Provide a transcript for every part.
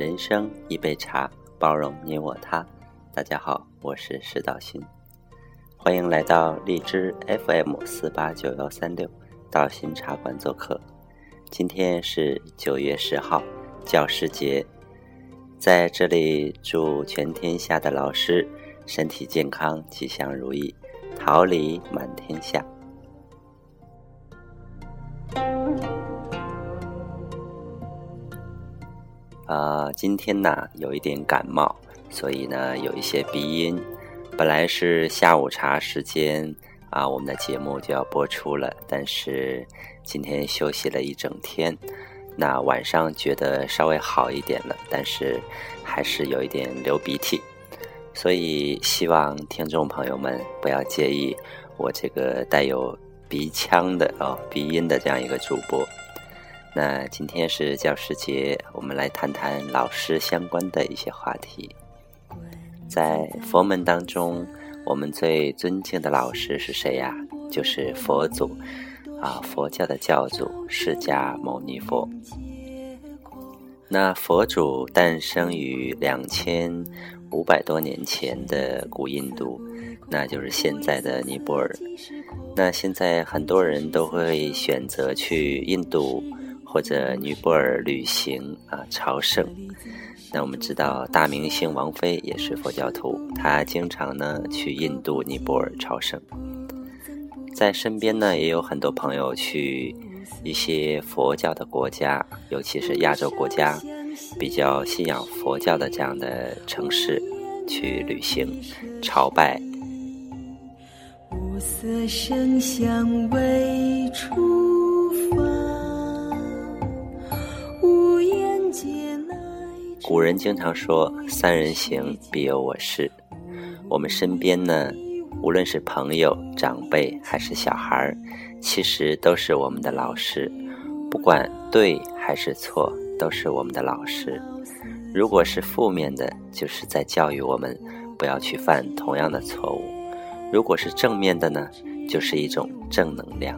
人生一杯茶，包容你我他。大家好，我是石道新，欢迎来到荔枝 FM 四八九幺三六道心茶馆做客。今天是九月十号，教师节，在这里祝全天下的老师身体健康、吉祥如意、桃李满天下。啊，今天呢有一点感冒，所以呢有一些鼻音。本来是下午茶时间啊，我们的节目就要播出了，但是今天休息了一整天，那晚上觉得稍微好一点了，但是还是有一点流鼻涕，所以希望听众朋友们不要介意我这个带有鼻腔的哦鼻音的这样一个主播。那今天是教师节，我们来谈谈老师相关的一些话题。在佛门当中，我们最尊敬的老师是谁呀？就是佛祖，啊，佛教的教主释迦牟尼佛。那佛祖诞生于两千五百多年前的古印度，那就是现在的尼泊尔。那现在很多人都会选择去印度。或者尼泊尔旅行啊，朝圣。那我们知道，大明星王菲也是佛教徒，她经常呢去印度、尼泊尔朝圣。在身边呢，也有很多朋友去一些佛教的国家，尤其是亚洲国家，比较信仰佛教的这样的城市去旅行、朝拜。五色声香味触。古人经常说“三人行，必有我师”。我们身边呢，无论是朋友、长辈还是小孩儿，其实都是我们的老师。不管对还是错，都是我们的老师。如果是负面的，就是在教育我们不要去犯同样的错误；如果是正面的呢，就是一种正能量。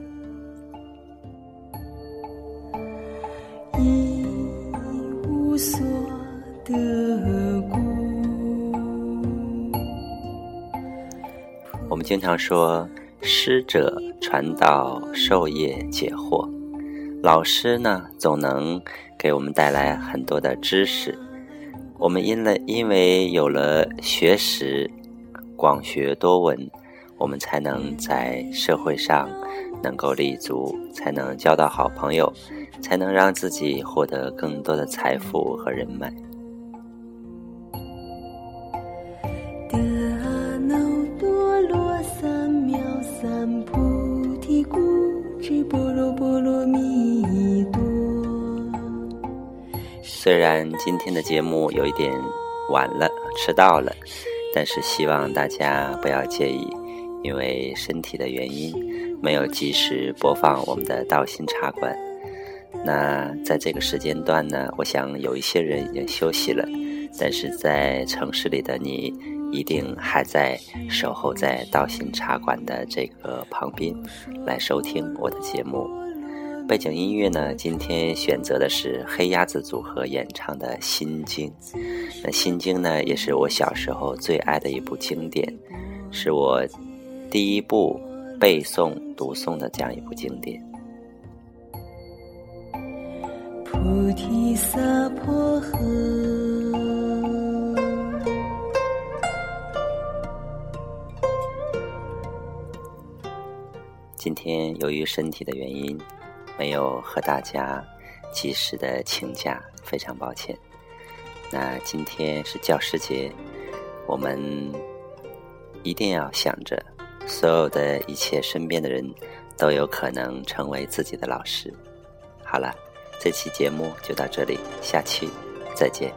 我们经常说，师者传道授业解惑，老师呢总能给我们带来很多的知识。我们因了因为有了学识，广学多闻，我们才能在社会上能够立足，才能交到好朋友，才能让自己获得更多的财富和人脉。虽然今天的节目有一点晚了，迟到了，但是希望大家不要介意，因为身体的原因，没有及时播放我们的道心茶馆。那在这个时间段呢，我想有一些人已经休息了，但是在城市里的你，一定还在守候在道心茶馆的这个旁边，来收听我的节目。背景音乐呢？今天选择的是黑鸭子组合演唱的《心经》。那《心经》呢，也是我小时候最爱的一部经典，是我第一部背诵、读诵的这样一部经典。菩提萨婆诃。今天由于身体的原因。没有和大家及时的请假，非常抱歉。那今天是教师节，我们一定要想着，所有的一切身边的人都有可能成为自己的老师。好了，这期节目就到这里，下期再见。